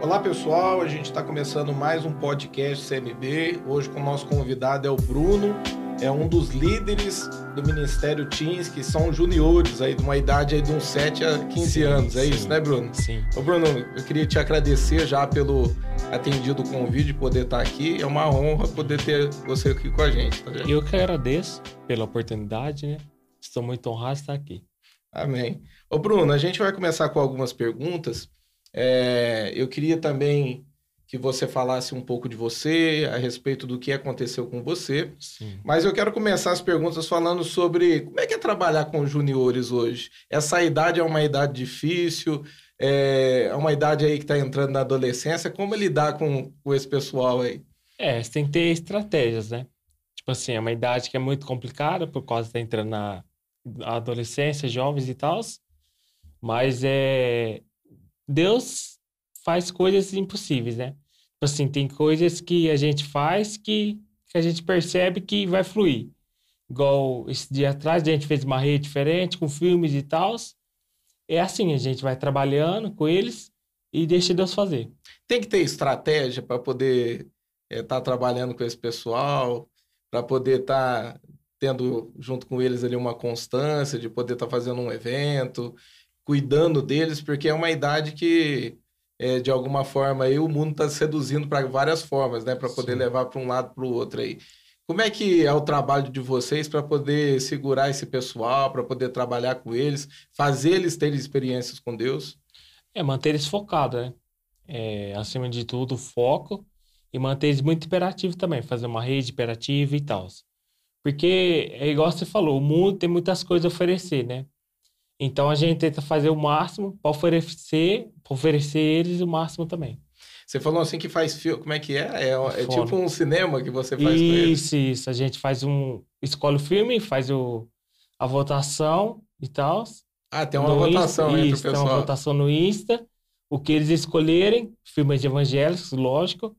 Olá pessoal, a gente está começando mais um podcast CMB. Hoje com o nosso convidado é o Bruno, é um dos líderes do Ministério Teams, que são juniores aí, de uma idade aí de uns 7 a 15 sim, anos. É sim, isso, né, Bruno? Sim. Ô, Bruno, eu queria te agradecer já pelo atendido o convite de poder estar aqui. É uma honra poder ter você aqui com a gente. Tá eu que agradeço pela oportunidade, né? Estou muito honrado de estar aqui. Amém. Ô, Bruno, a gente vai começar com algumas perguntas. É, eu queria também que você falasse um pouco de você, a respeito do que aconteceu com você. Sim. Mas eu quero começar as perguntas falando sobre como é que é trabalhar com juniores hoje. Essa idade é uma idade difícil, é uma idade aí que está entrando na adolescência. Como lidar com, com esse pessoal aí? É, você tem que ter estratégias, né? Tipo assim, é uma idade que é muito complicada por causa de estar tá entrando na adolescência, jovens e tal. Mas é Deus faz coisas impossíveis, né? Tipo assim, tem coisas que a gente faz que, que a gente percebe que vai fluir. Igual esse dia atrás, a gente fez uma rede diferente, com filmes e tal. É assim, a gente vai trabalhando com eles e deixa Deus fazer. Tem que ter estratégia para poder estar é, tá trabalhando com esse pessoal, para poder estar tá tendo junto com eles ali uma constância, de poder estar tá fazendo um evento, cuidando deles, porque é uma idade que, é, de alguma forma, aí, o mundo está seduzindo para várias formas, né? Para poder Sim. levar para um lado para o outro aí. Como é que é o trabalho de vocês para poder segurar esse pessoal, para poder trabalhar com eles, fazer eles terem experiências com Deus? É manter eles focados, né? É, acima de tudo, foco e manter eles muito imperativos também, fazer uma rede imperativa e tal. Porque é igual você falou, o mundo tem muitas coisas a oferecer, né? Então a gente tenta fazer o máximo para oferecer, pra oferecer eles o máximo também. Você falou assim que faz filme, como é que é? É, é tipo um cinema que você faz isso, com eles? Isso, isso. A gente faz um. Escolhe o filme, faz o, a votação e tal. Ah, tem uma votação Insta, entre isso, o pessoal. Tem uma votação no Insta. O que eles escolherem, filmes de evangélicos, lógico,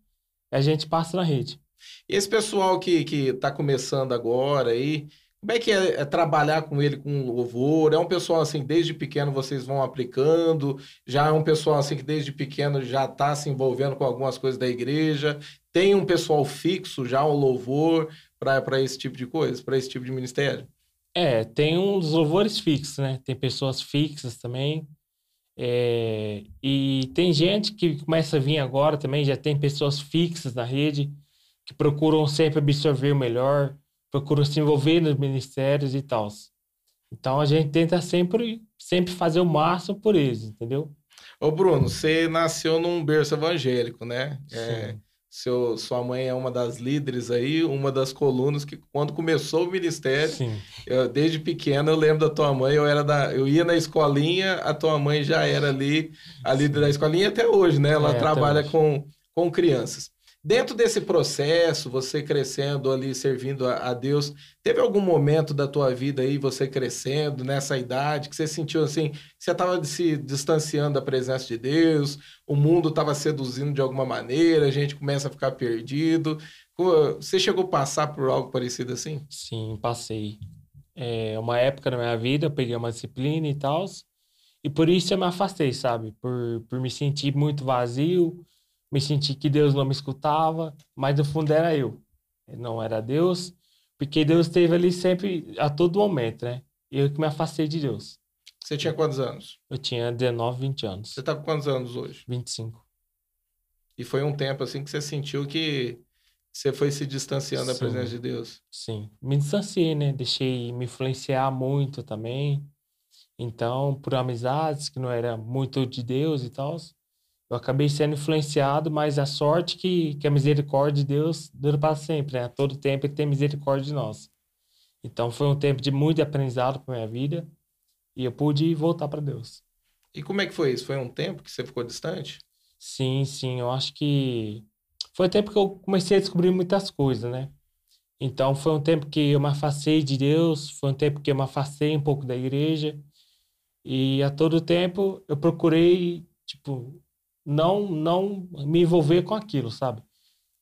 a gente passa na rede. E esse pessoal que, que tá começando agora aí, como é que é, é, trabalhar com ele com louvor? É um pessoal assim, desde pequeno vocês vão aplicando? Já é um pessoal assim que desde pequeno já está se envolvendo com algumas coisas da igreja? Tem um pessoal fixo já, um louvor para esse tipo de coisa, para esse tipo de ministério? É, tem uns louvores fixos, né? Tem pessoas fixas também. É, e tem gente que começa a vir agora também, já tem pessoas fixas na rede que procuram sempre absorver o melhor procuram se envolver nos ministérios e tal. Então a gente tenta sempre, sempre fazer o máximo por eles, entendeu? Ô Bruno, você nasceu num berço evangélico, né? É, seu, sua mãe é uma das líderes aí, uma das colunas que quando começou o ministério, eu, desde pequena eu lembro da tua mãe, eu era da, eu ia na escolinha, a tua mãe já era ali, a líder Sim. da escolinha até hoje, né? Ela é, trabalha com, com crianças. Dentro desse processo, você crescendo ali, servindo a, a, Deus, teve algum momento da tua vida aí, você crescendo nessa idade, que você sentiu assim, você estava se distanciando da presença de Deus, o mundo estava seduzindo de alguma maneira, a gente começa a ficar perdido. Você chegou a passar por algo parecido assim? Sim, passei. É uma época na minha vida, eu peguei uma disciplina e tal, e por isso eu me afastei, sabe? Por, por me sentir muito vazio, me senti que Deus não me escutava, mas no fundo era eu. Não era Deus, porque Deus esteve ali sempre, a todo momento, né? Eu que me afastei de Deus. Você tinha quantos anos? Eu tinha 19, 20 anos. Você tá com quantos anos hoje? 25. E foi um tempo assim que você sentiu que você foi se distanciando Sim. da presença de Deus? Sim, me distanciei, né? Deixei me influenciar muito também. Então, por amizades que não era muito de Deus e tal, eu acabei sendo influenciado, mas a sorte que, que a misericórdia de Deus dura para sempre, né? A todo tempo ele tem misericórdia de nós. Então foi um tempo de muito aprendizado para minha vida e eu pude voltar para Deus. E como é que foi isso? Foi um tempo que você ficou distante? Sim, sim. Eu acho que foi o tempo que eu comecei a descobrir muitas coisas, né? Então foi um tempo que eu me afastei de Deus, foi um tempo que eu me afastei um pouco da igreja e a todo tempo eu procurei, tipo, não não me envolver com aquilo, sabe?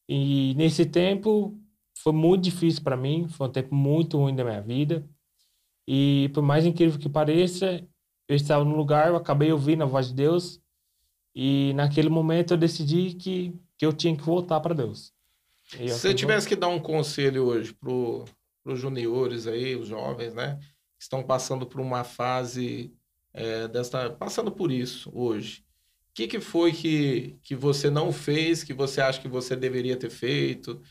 E nesse tempo foi muito difícil para mim, foi um tempo muito ruim da minha vida. E por mais incrível que pareça, eu estava no lugar, eu acabei ouvindo a voz de Deus E naquele momento eu decidi que, que eu tinha que voltar para Deus. Se você tivesse que dar um conselho hoje para os juniores aí, os jovens, né? Que estão passando por uma fase é, dessa. passando por isso hoje. O que, que foi que, que você não fez, que você acha que você deveria ter feito?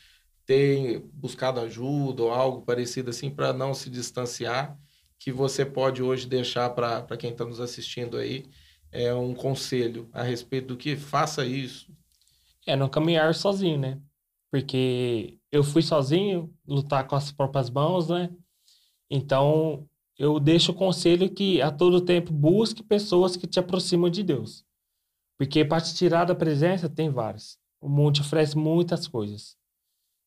Ter buscado ajuda ou algo parecido assim para não se distanciar? Que você pode hoje deixar para quem está nos assistindo aí é, um conselho a respeito do que faça isso? É, não caminhar sozinho, né? Porque eu fui sozinho, lutar com as próprias mãos, né? Então, eu deixo o conselho que a todo tempo busque pessoas que te aproximam de Deus. Porque para te tirar da presença, tem vários. O mundo oferece muitas coisas.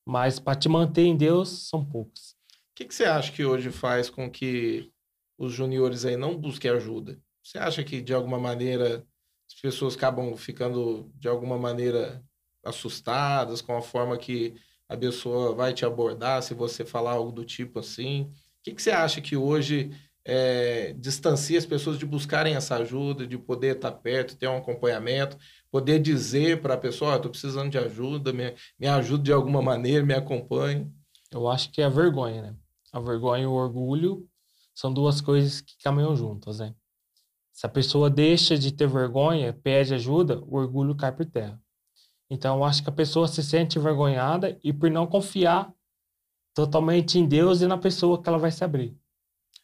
Mas para te manter em Deus, são poucos. O que, que você acha que hoje faz com que os juniores aí não busquem ajuda? Você acha que, de alguma maneira, as pessoas acabam ficando, de alguma maneira, assustadas com a forma que a pessoa vai te abordar, se você falar algo do tipo assim? O que, que você acha que hoje é, distancia as pessoas de buscarem essa ajuda, de poder estar perto, ter um acompanhamento, poder dizer para a pessoa, estou oh, precisando de ajuda, me, me ajude de alguma maneira, me acompanhe? Eu acho que é a vergonha, né? A vergonha e o orgulho são duas coisas que caminham juntas, né? Se a pessoa deixa de ter vergonha, pede ajuda, o orgulho cai por terra. Então, eu acho que a pessoa se sente envergonhada e por não confiar totalmente em Deus e na pessoa que ela vai se abrir.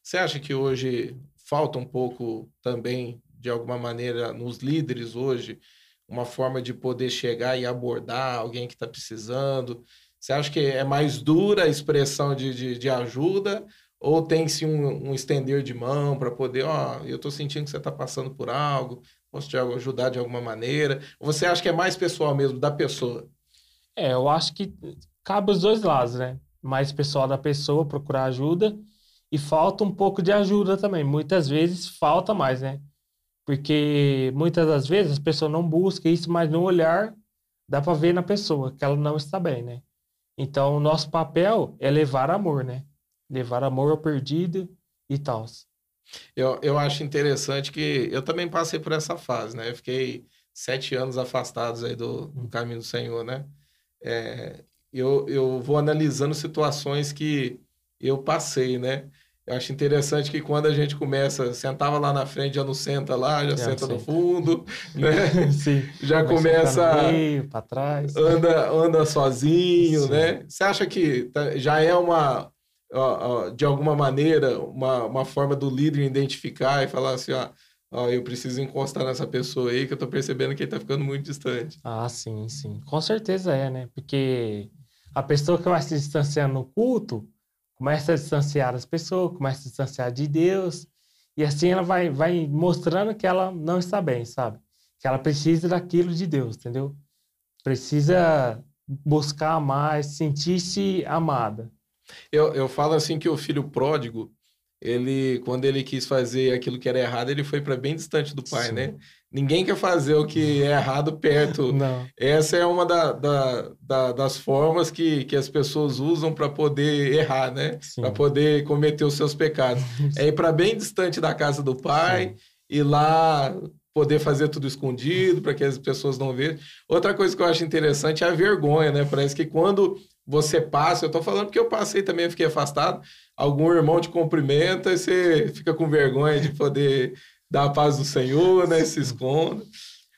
Você acha que hoje falta um pouco também, de alguma maneira, nos líderes hoje, uma forma de poder chegar e abordar alguém que está precisando? Você acha que é mais dura a expressão de, de, de ajuda ou tem-se um, um, estender de mão para poder, ó, oh, eu estou sentindo que você está passando por algo, posso te ajudar de alguma maneira? Ou você acha que é mais pessoal mesmo, da pessoa? É, eu acho que cabe os dois lados, né? Mais pessoal da pessoa procurar ajuda e falta um pouco de ajuda também. Muitas vezes falta mais, né? Porque muitas das vezes as pessoas não buscam isso, mas no olhar dá para ver na pessoa que ela não está bem, né? Então, o nosso papel é levar amor, né? levar amor ao perdido e tal. Eu, eu acho interessante que eu também passei por essa fase, né? Eu fiquei sete anos afastados aí do, do caminho do Senhor, né? É, eu, eu vou analisando situações que eu passei, né? Eu acho interessante que quando a gente começa, sentava lá na frente, já não senta lá, já, senta no fundo, né? Sim. Já começa. para trás. Anda, anda sozinho, Sim. né? Você acha que tá, já é uma, de alguma maneira, uma, uma forma do líder identificar e falar assim, ó, ó, eu preciso encostar nessa pessoa aí que eu tô percebendo que ele tá ficando muito distante. Ah, sim, sim. Com certeza é, né? Porque a pessoa que vai se distanciar no culto começa a distanciar as pessoas, começa a distanciar de Deus, e assim ela vai, vai mostrando que ela não está bem, sabe? Que ela precisa daquilo de Deus, entendeu? Precisa buscar mais, sentir-se amada. Eu, eu falo assim que o filho pródigo, ele, quando ele quis fazer aquilo que era errado, ele foi para bem distante do pai, né? Sim. né? Ninguém quer fazer o que é errado perto. Não. Essa é uma da, da, da, das formas que, que as pessoas usam para poder errar, né? Para poder cometer os seus pecados. é ir para bem distante da casa do pai Sim. e lá poder fazer tudo escondido para que as pessoas não vejam. Outra coisa que eu acho interessante é a vergonha, né? Parece que quando você passa, eu estou falando porque eu passei também, eu fiquei afastado, algum irmão te cumprimenta e você fica com vergonha de poder dar a paz do Senhor, né? Se esconda.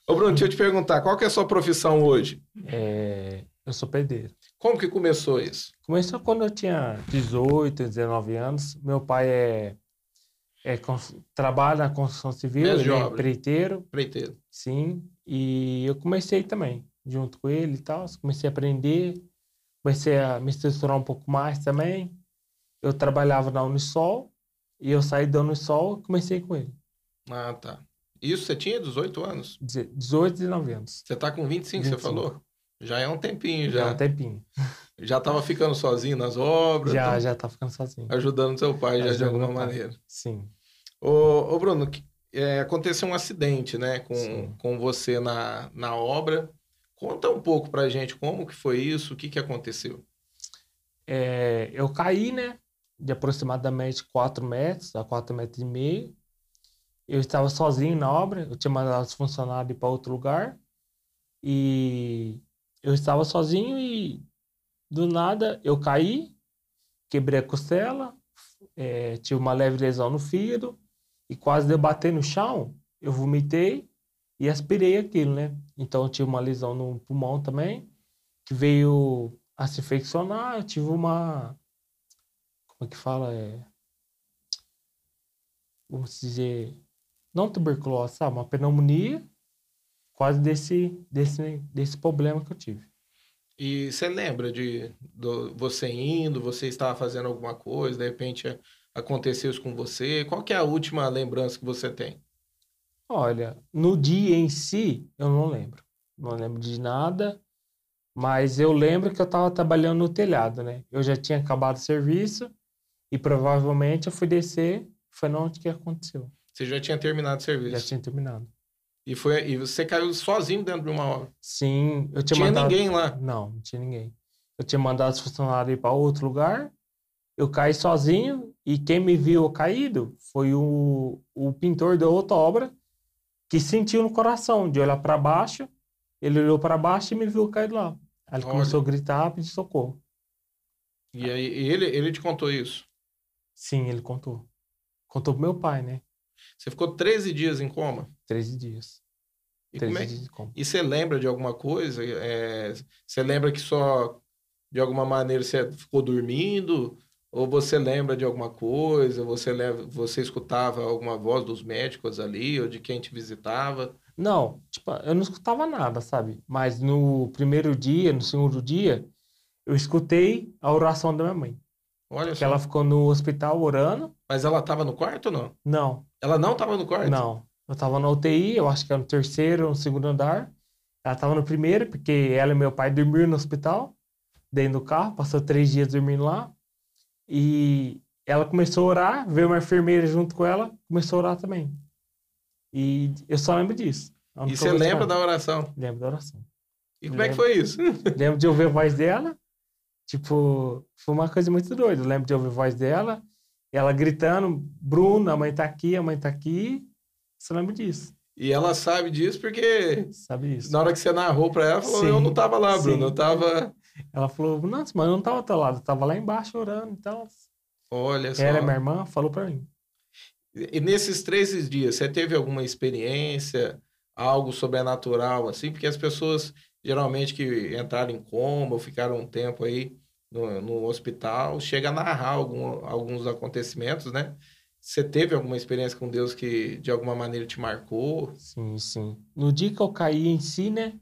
Ô Bruno, deixa eu te perguntar, qual que é a sua profissão hoje? É, eu sou pedreiro. Como que começou isso? Começou quando eu tinha 18, 19 anos. Meu pai é, é trabalha na construção civil, ele é preiteiro. Preiteiro. Sim, e eu comecei também, junto com ele e tal. Comecei a aprender, comecei a me estruturar um pouco mais também. Eu trabalhava na Unisol e eu saí da Unisol e comecei com ele. Ah, tá. Isso você tinha 18 anos? 18, 19 anos. Você tá com 25, 25. você falou? Já é um tempinho, já. Já é um tempinho. Já tava ficando sozinho nas obras? Já, tá... já tá ficando sozinho. Ajudando seu pai já de alguma maneira. Sim. Ô, ô Bruno, é, aconteceu um acidente, né, com, com você na, na obra. Conta um pouco pra gente como que foi isso, o que que aconteceu. É, eu caí, né, de aproximadamente 4 metros a 4 metros e meio. eu estava sozinho na obra, eu tinha mandado os funcionários para outro lugar e eu estava sozinho e do nada eu caí, quebrei a costela, é, tive uma leve lesão no fígado e quase debatei no chão. Eu vomitei e aspirei aquilo, né? Então eu tive uma lesão no pulmão também, que veio a se infeccionar. Eu tive uma. Como é que fala? É, vamos dizer. Não tuberculose, sabe? Uma pneumonia, quase desse, desse, desse problema que eu tive. E você lembra de do, você indo, você estava fazendo alguma coisa, de repente aconteceu isso com você? Qual que é a última lembrança que você tem? Olha, no dia em si, eu não lembro. Não lembro de nada, mas eu lembro que eu estava trabalhando no telhado, né? Eu já tinha acabado o serviço e provavelmente eu fui descer, foi onde que aconteceu. Você já tinha terminado o serviço? Já tinha terminado. E, foi, e você caiu sozinho dentro de uma obra? Sim, eu tinha, tinha mandado... ninguém lá? Não, não tinha ninguém. Eu tinha mandado os funcionários ir para outro lugar, eu caí sozinho e quem me viu caído foi o, o pintor da outra obra que sentiu no coração de olhar para baixo. Ele olhou para baixo e me viu caído lá. Aí ele Olha. começou a gritar, pedir socorro. E aí ele, ele te contou isso? Sim, ele contou. Contou pro meu pai, né? Você ficou 13 dias em coma? 13 dias. E, 13 é... dias e você lembra de alguma coisa? É... Você lembra que só, de alguma maneira, você ficou dormindo? Ou você lembra de alguma coisa? Você, leva... você escutava alguma voz dos médicos ali? Ou de quem te visitava? Não, tipo, eu não escutava nada, sabe? Mas no primeiro dia, no segundo dia, eu escutei a oração da minha mãe. Olha que só. ela ficou no hospital orando. Mas ela estava no quarto ou não? Não. Ela não estava no quarto? Não. Eu estava na UTI, eu acho que era no terceiro no segundo andar. Ela estava no primeiro, porque ela e meu pai dormiram no hospital, dentro do carro, passou três dias dormindo lá. E ela começou a orar, veio uma enfermeira junto com ela, começou a orar também. E eu só lembro disso. E você lembra da oração? Lembro da oração. E como lembro, é que foi isso? lembro de ouvir a voz dela. Tipo, foi uma coisa muito doida. Eu lembro de ouvir a voz dela, ela gritando: Bruno, a mãe tá aqui, a mãe tá aqui. Você lembra disso? E ela sabe disso porque. Sabe isso. Na hora que você narrou pra ela, ela falou: sim, Eu não tava lá, Bruno, sim. eu tava. Ela falou: Nossa, mas eu não tava ao teu lado, eu tava lá embaixo orando. Então. Olha só. Ela, minha irmã, falou pra mim. E nesses 13 dias, você teve alguma experiência, algo sobrenatural, assim? Porque as pessoas, geralmente, que entraram em coma ou ficaram um tempo aí no, no hospital, chega a narrar algum, alguns acontecimentos, né? Você teve alguma experiência com Deus que, de alguma maneira, te marcou? Sim, sim. No dia que eu caí em si, né?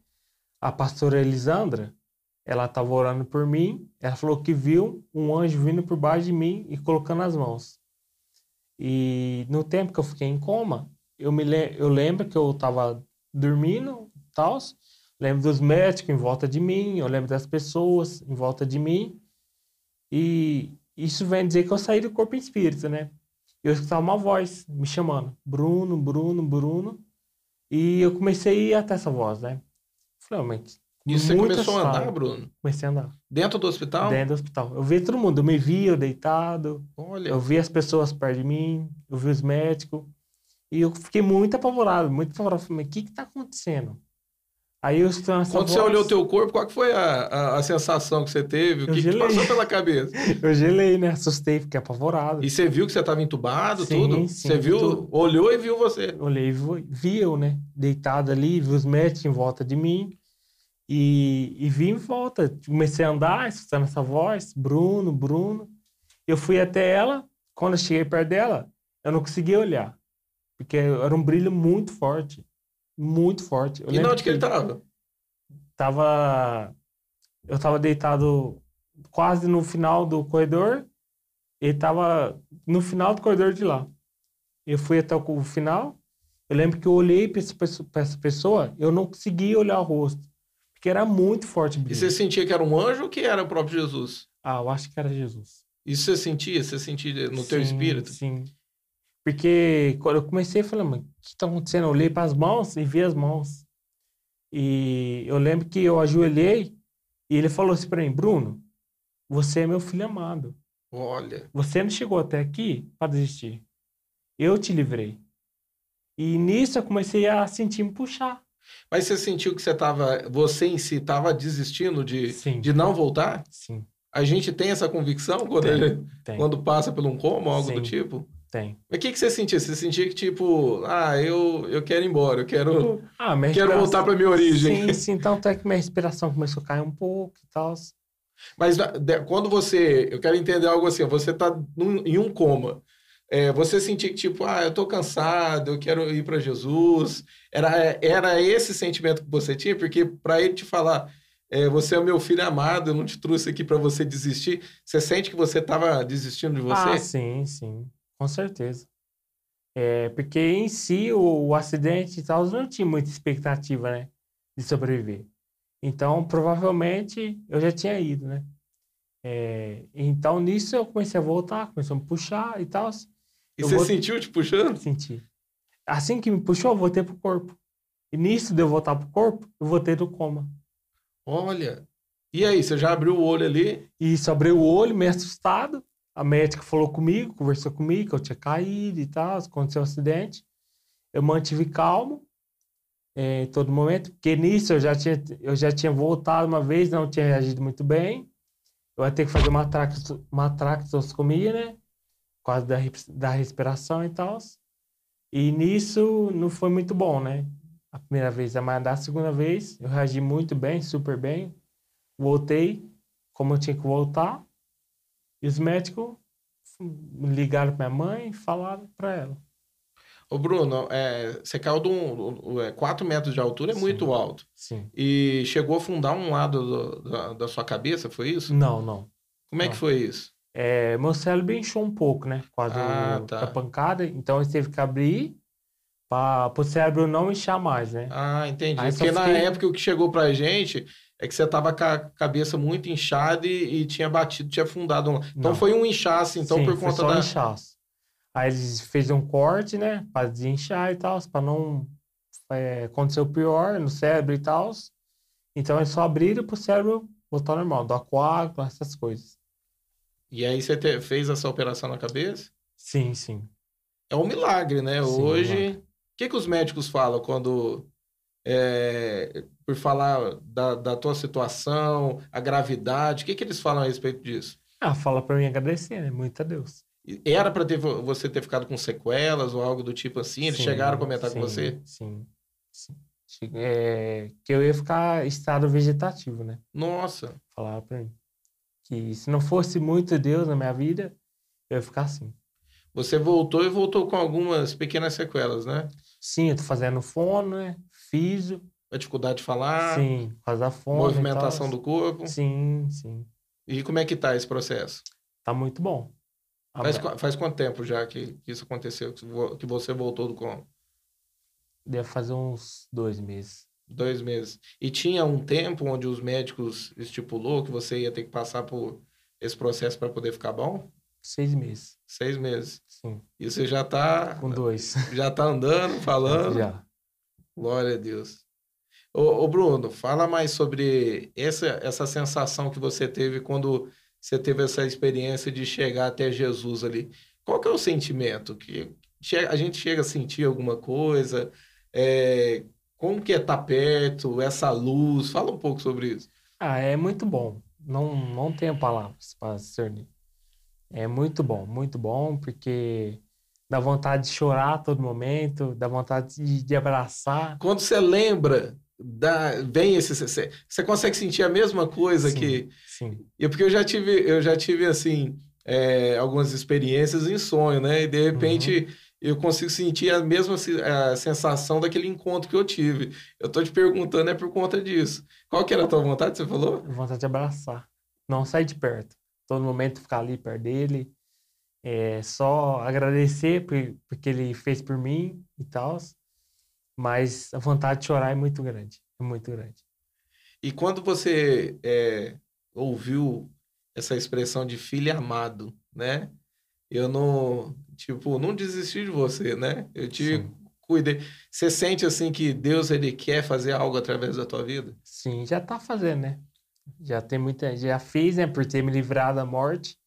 A pastora Elisandra, ela estava orando por mim. Ela falou que viu um anjo vindo por baixo de mim e colocando as mãos. E no tempo que eu fiquei em coma, eu me le eu lembro que eu estava dormindo, tal. Lembro dos médicos em volta de mim, eu lembro das pessoas em volta de mim. E isso vem dizer que eu saí do corpo em espírito, né? Eu escutava uma voz me chamando, Bruno, Bruno, Bruno. E eu comecei a ir até essa voz, né? Falei, mas e você começou a andar, Bruno? Comecei a andar. Dentro do hospital? Dentro do hospital. Eu vi todo mundo. Eu me via eu deitado. Olha. Eu vi as pessoas perto de mim. Eu vi os médicos. E eu fiquei muito apavorado, muito apavorado. Falei, mas o que que tá acontecendo? Aí eu Quando voz... você olhou o teu corpo, qual que foi a, a, a sensação que você teve? O que, que, passou pela cabeça? eu gelei, né? Assustei, fiquei apavorado. E você viu que você estava entubado, sim, tudo? Sim, você viu, tudo. olhou e viu você? Olhei e vi eu, né? Deitado ali, vi os médicos em volta de mim. E, e vim em volta. Comecei a andar, escutando essa voz, Bruno, Bruno. Eu fui até ela. Quando eu cheguei perto dela, eu não conseguia olhar. Porque era um brilho muito forte. Muito forte. Eu e onde que ele estava? Tava... Eu estava deitado quase no final do corredor. Ele estava no final do corredor de lá. Eu fui até o final. Eu lembro que eu olhei para essa pessoa, eu não conseguia olhar o rosto. Porque era muito forte. E você sentia que era um anjo ou que era o próprio Jesus? Ah, eu acho que era Jesus. Isso você sentia? Você sentia no sim, teu espírito? Sim. Porque quando eu comecei, eu falei, mas o que está acontecendo? Eu olhei para as mãos e vi as mãos. E eu lembro que eu ajoelhei e ele falou assim para mim, Bruno, você é meu filho amado. Olha. Você não chegou até aqui para desistir. Eu te livrei. E nisso eu comecei a sentir me puxar. Mas você sentiu que você tava, você em si estava desistindo de, de não voltar? Sim. A gente tem essa convicção quando, tem, ele, tem. quando passa por um coma ou algo Sim, do tipo? Tem. Mas o que, que você sentia? Você sentia que, tipo, ah, eu, eu quero ir embora, eu quero, ah, quero voltar para minha origem. Sim, sim, tanto é que minha respiração começou a cair um pouco e tal. Mas quando você, eu quero entender algo assim, você está em um coma, é, você sentia que, tipo, ah, eu tô cansado, eu quero ir para Jesus. Era, era esse sentimento que você tinha? Porque para ele te falar, é, você é o meu filho amado, eu não te trouxe aqui para você desistir, você sente que você estava desistindo de você? Ah, sim, sim, com certeza. É, porque em si, o, o acidente e tal, não tinha muita expectativa, né, de sobreviver. Então, provavelmente, eu já tinha ido, né? É, então, nisso eu comecei a voltar, começou a me puxar e tal. E você sentiu te puxando? Senti. Assim que me puxou, eu voltei pro corpo. E nisso de eu voltar pro corpo, eu voltei do coma. Olha. E aí, você já abriu o olho ali? Isso, abriu o olho, meio assustado. A médica falou comigo, conversou comigo, que eu tinha caído e tal, aconteceu um acidente. Eu mantive calmo é, em todo momento, porque nisso eu já tinha, eu já tinha voltado uma vez, não tinha reagido muito bem. Eu ia ter que fazer uma, traqueos, uma traqueostomia, né? quase da, da respiração e tal. E nisso não foi muito bom, né? A primeira vez, mas da segunda vez eu reagi muito bem, super bem. Voltei como eu tinha que voltar. E os médicos ligaram para minha mãe e falaram para ela. Ô Bruno, é, você caiu de um, é, 4 metros de altura, é Sim. muito alto. Sim. E chegou a afundar um lado do, da, da, sua cabeça, foi isso? Não, não. Como é não. que foi isso? é, meu cérebro inchou um pouco, né? Quase ah, tá. a pancada. Então, ele teve que abrir para o cérebro não inchar mais, né? Ah, entendi. Aí Porque na fiquei... época o que chegou pra gente é que você tava com a cabeça muito inchada e, e tinha batido, tinha afundado. Então não. foi um inchaço, então, Sim, por conta foi só da. Um inchaço. Aí eles fez um corte, né? Para desinchar e tal, para não é, acontecer o pior no cérebro e tal. Então eles só abriram pro cérebro voltar normal, do aquário, essas coisas. E aí você te, fez essa operação na cabeça? Sim, sim. É um milagre, né? Sim, Hoje, o que, que os médicos falam quando, é, por falar da, da tua situação, a gravidade, o que, que eles falam a respeito disso? Ah, fala para mim agradecer, né? Muito a Deus. Era para ter, você ter ficado com sequelas ou algo do tipo assim? Eles sim, chegaram a comentar sim, com você? Sim, sim. É, que eu ia ficar estado vegetativo, né? Nossa. Falaram para mim que se não fosse muito Deus na minha vida, eu ia ficar assim. Você voltou e voltou com algumas pequenas sequelas, né? Sim, eu tô fazendo fono, né? A dificuldade de falar. Sim, faz a fono. Movimentação do corpo. Sim, sim. E como é que tá esse processo? Tá muito bom. Faz, faz quanto tempo já que, isso aconteceu, que você voltou do coma? Deve fazer uns dois meses. Dois meses. E tinha um tempo onde os médicos estipulou que você ia ter que passar por esse processo para poder ficar bom? Seis meses. Seis meses. Sim. E você já está... Com dois. Já está andando, falando? Já. Glória a Deus. Ô, ô, Bruno, fala mais sobre essa, essa sensação que você teve quando você teve essa experiência de chegar até Jesus ali. Qual que é o sentimento? Que a gente chega a sentir alguma coisa? É, como que é estar tá perto, essa luz? Fala um pouco sobre isso. Ah, é muito bom. Não, não tenho palavras para discernir. É muito bom, muito bom, porque dá vontade de chorar a todo momento, dá vontade de, de abraçar. Quando você lembra, dá, vem esse. Você, você consegue sentir a mesma coisa sim, que. Sim. E porque eu já tive, eu já tive assim, é, algumas experiências em sonho, né? E de repente. Uhum eu consigo sentir a mesma a sensação daquele encontro que eu tive. Eu tô te perguntando é por conta disso. Qual que era a tua vontade, você falou? Vontade de abraçar. Não sair de perto. Todo momento ficar ali perto dele. É, só agradecer por, porque ele fez por mim e tal. Mas a vontade de chorar é muito grande. É muito grande. E quando você é, ouviu essa expressão de filho amado, né? Eu não, Tipo, não desisti de você, né? Eu te Sim. cuidei. Você sente assim que Deus ele quer fazer algo através da tua vida? Sim, já tá fazendo, né? Já tem muita, já fiz, né, por ter me livrado da morte.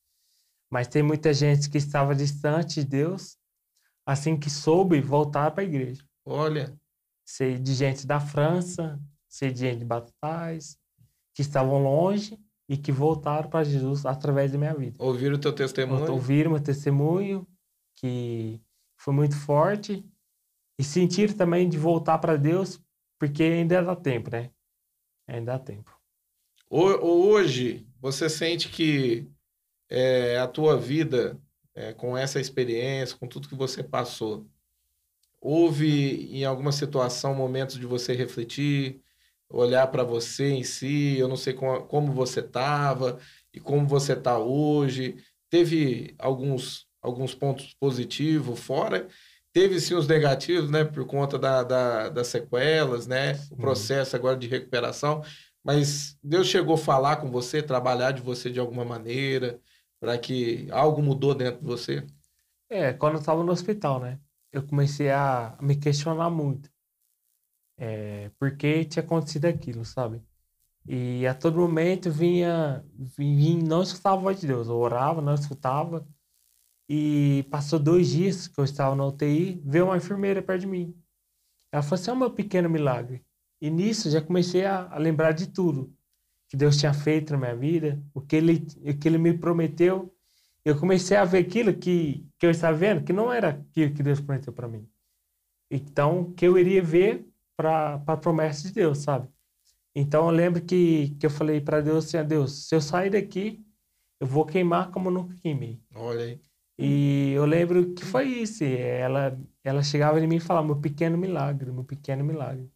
Mas tem muita gente que estava distante de Deus, assim que soube, voltar para a igreja. Olha. Sei de gente da França, sei de gente de Batatais, que estavam longe e que voltaram para Jesus através da minha vida. Ouviram o teu testemunho? Ouviram o meu testemunho, que foi muito forte, e sentiram também de voltar para Deus, porque ainda dá tempo, né? Ainda dá tempo. Hoje, você sente que é, a tua vida, é, com essa experiência, com tudo que você passou, houve em alguma situação momentos de você refletir, olhar para você em si, eu não sei como, como você estava e como você está hoje. Teve alguns, alguns pontos positivos fora, teve sim os negativos, né, por conta da, da das sequelas, né, o processo agora de recuperação. Mas Deus chegou a falar com você, trabalhar de você de alguma maneira, para que algo mudou dentro de você? É, quando eu estava no hospital, né? Eu comecei a me questionar muito é, por que tinha acontecido aquilo, sabe? E a todo momento vinha, vinha não escutava a voz de Deus, eu orava, não escutava. E passou dois dias que eu estava na UTI, veio uma enfermeira perto de mim. Ela falou assim: é um meu pequeno milagre. E nisso já comecei a, a, lembrar de tudo que Deus tinha feito na minha vida, o que Ele, o que ele me prometeu. Eu comecei a ver aquilo que, que eu estava vendo, que não era aquilo que Deus prometeu para mim. Então, que eu iria ver para a promessa de Deus, sabe? Então eu lembro que, que eu falei para Deus assim, Deus, se eu sair daqui, eu vou queimar como eu nunca queimei. Olha aí. E eu lembro que foi isso. Ela, ela chegava em mim e falava, meu pequeno milagre, meu pequeno milagre.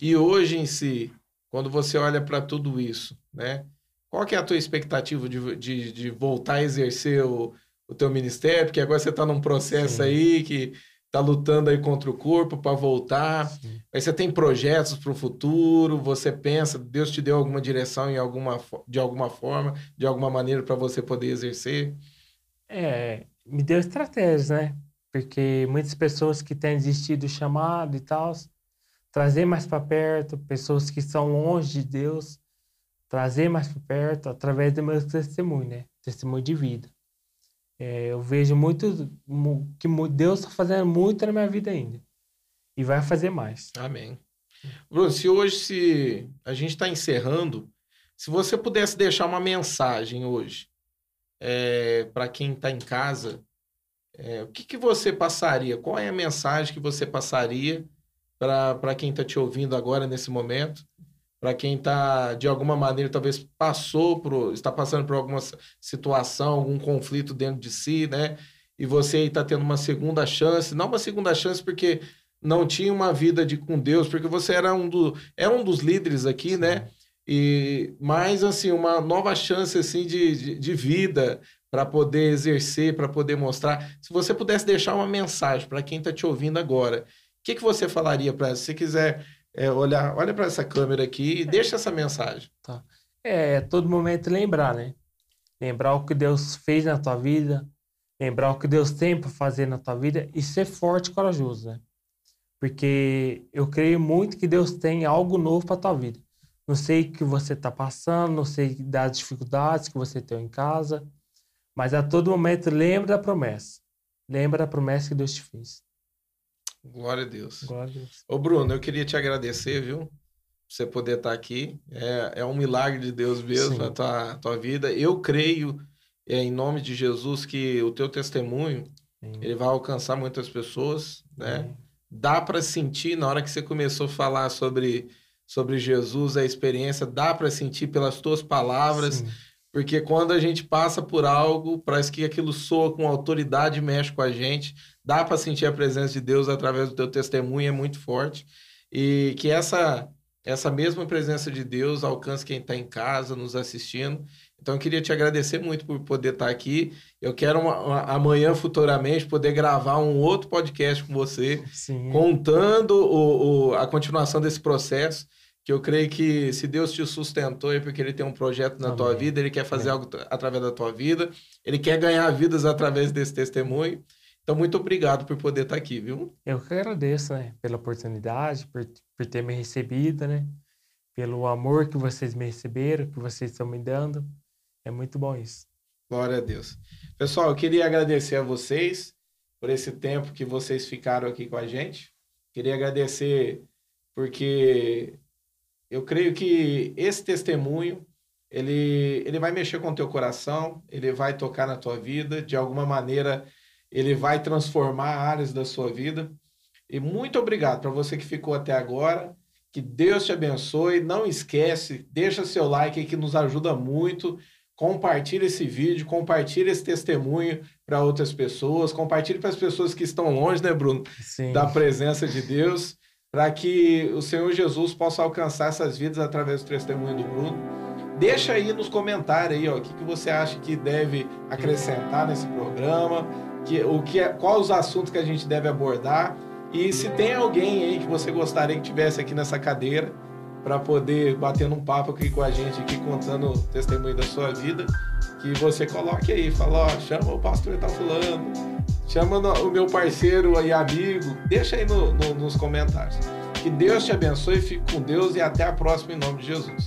E hoje em si, quando você olha para tudo isso, né? Qual que é a tua expectativa de, de, de voltar a exercer o, o teu ministério? Porque agora você está num processo Sim. aí que tá lutando aí contra o corpo para voltar. Sim. Aí você tem projetos para o futuro, você pensa, Deus te deu alguma direção em alguma, de alguma forma, de alguma maneira para você poder exercer? É, me deu estratégias, né? Porque muitas pessoas que têm desistido do chamado e tal, trazer mais para perto, pessoas que estão longe de Deus, trazer mais para perto através do meu testemunho, né? Testemunho de vida. É, eu vejo muito que Deus está fazendo muito na minha vida ainda. E vai fazer mais. Amém. Bruno, se hoje se a gente está encerrando, se você pudesse deixar uma mensagem hoje é, para quem está em casa, é, o que, que você passaria? Qual é a mensagem que você passaria para quem está te ouvindo agora nesse momento? Para quem está de alguma maneira talvez passou por está passando por alguma situação algum conflito dentro de si né e você está tendo uma segunda chance não uma segunda chance porque não tinha uma vida de com Deus porque você era um do é um dos líderes aqui né? Sim. né e mais assim uma nova chance assim de, de, de vida para poder exercer para poder mostrar se você pudesse deixar uma mensagem para quem está te ouvindo agora o que que você falaria para se quiser é, olhar, olha para essa câmera aqui e deixa essa mensagem. Tá. É, todo momento lembrar, né? Lembrar o que Deus fez na tua vida, lembrar o que Deus tem para fazer na tua vida e ser forte e corajoso, né? Porque eu creio muito que Deus tem algo novo para tua vida. Não sei o que você está passando, não sei das dificuldades que você tem em casa, mas a todo momento lembra da promessa. Lembra da promessa que Deus te fez. Glória a Deus. Glória a Deus. Ô, Bruno, eu queria te agradecer, viu? Você poder estar aqui. É, é um milagre de Deus mesmo Sim. a tua, tua vida. Eu creio, é, em nome de Jesus, que o teu testemunho Sim. ele vai alcançar muitas pessoas, né? Sim. Dá para sentir na hora que você começou a falar sobre, sobre Jesus, a experiência, dá para sentir pelas tuas palavras. Porque quando a gente passa por algo, parece que aquilo soa com autoridade, mexe com a gente dá para sentir a presença de Deus através do teu testemunho, é muito forte. E que essa essa mesma presença de Deus alcance quem está em casa, nos assistindo. Então, eu queria te agradecer muito por poder estar tá aqui. Eu quero uma, uma, amanhã, futuramente, poder gravar um outro podcast com você, Sim. contando o, o, a continuação desse processo. Que eu creio que se Deus te sustentou é porque Ele tem um projeto na Amém. tua vida, Ele quer fazer Amém. algo através da tua vida, Ele quer ganhar vidas através desse testemunho. Então, muito obrigado por poder estar aqui, viu? Eu que agradeço, né? Pela oportunidade, por, por ter me recebido, né? Pelo amor que vocês me receberam, que vocês estão me dando. É muito bom isso. Glória a Deus. Pessoal, eu queria agradecer a vocês por esse tempo que vocês ficaram aqui com a gente. Queria agradecer porque eu creio que esse testemunho ele, ele vai mexer com o teu coração, ele vai tocar na tua vida, de alguma maneira ele vai transformar áreas da sua vida. E muito obrigado para você que ficou até agora. Que Deus te abençoe. Não esquece, deixa seu like que nos ajuda muito. Compartilhe esse vídeo, compartilhe esse testemunho para outras pessoas, compartilhe para as pessoas que estão longe, né, Bruno? Sim. Da presença de Deus, para que o Senhor Jesus possa alcançar essas vidas através do testemunho do Bruno. Deixa aí nos comentários aí, ó, o que, que você acha que deve acrescentar nesse programa, que, o que, é, quais os assuntos que a gente deve abordar. E se tem alguém aí que você gostaria que tivesse aqui nessa cadeira para poder bater um papo aqui com a gente, aqui contando o testemunho da sua vida, que você coloque aí, fala, ó, chama o pastor tá falando, chama o meu parceiro e amigo, deixa aí no, no, nos comentários. Que Deus te abençoe, fique com Deus e até a próxima em nome de Jesus.